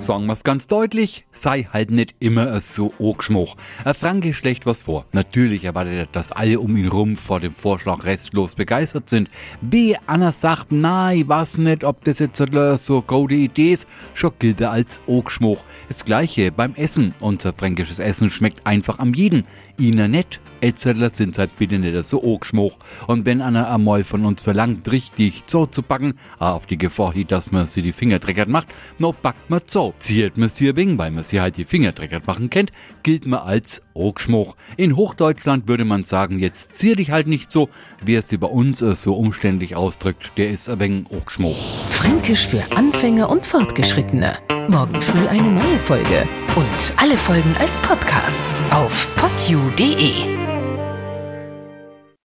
Sagen wir's ganz deutlich, sei halt nicht immer so Ogschmuch. Ein Franke schlecht was vor. Natürlich erwartet er, dass alle um ihn rum vor dem Vorschlag restlos begeistert sind. B. Anna sagt, nein, was nicht, ob das jetzt so gute Idee ist, schon gilt er als Ogschmuch. Das gleiche beim Essen. Unser fränkisches Essen schmeckt einfach am jeden. Ihnen nicht. Elzerler sind halt bitte nicht so ogschmuch. Und wenn einer einmal von uns verlangt, richtig so zu backen, auf die Gefahr dass man sie die Finger dreckert macht, no backt man so. Ziert man sie wegen, weil man sie halt die Finger machen kennt, gilt man als ogschmuch. In Hochdeutschland würde man sagen, jetzt zier dich halt nicht so. Wer es über uns äh, so umständlich ausdrückt, der ist ein wenig ogschmuch. Fränkisch für Anfänger und Fortgeschrittene. Morgen früh eine neue Folge. Und alle Folgen als Podcast auf podu.de.